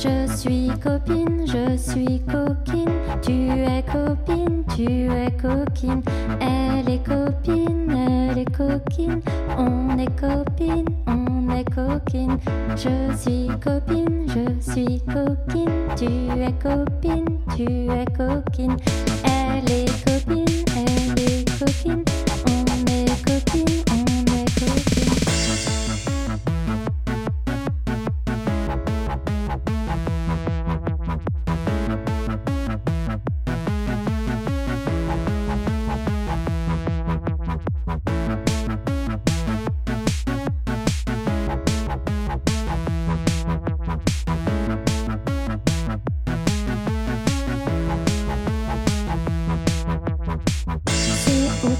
Je suis copine, je suis coquine. Tu es copine, tu es coquine. Elle est copine, elle est coquine. On est copine, on est coquine. Je suis copine, je suis coquine. Tu es copine, tu es coquine.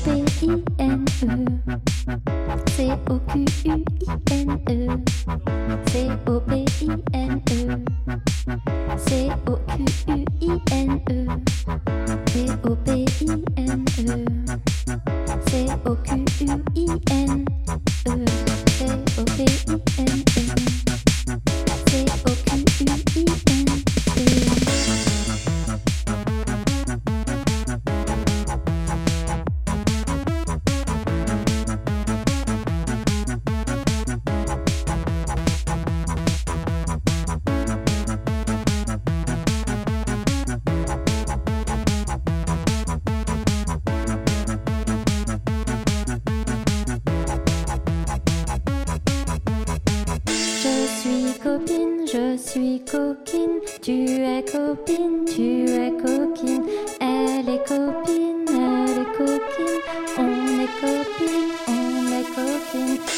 P-I-N-E C-O-Q-U-I-N-E suis coquine. Tu es copine, tu es coquine. Elle est copine, elle est coquine. On est copine, on est coquine.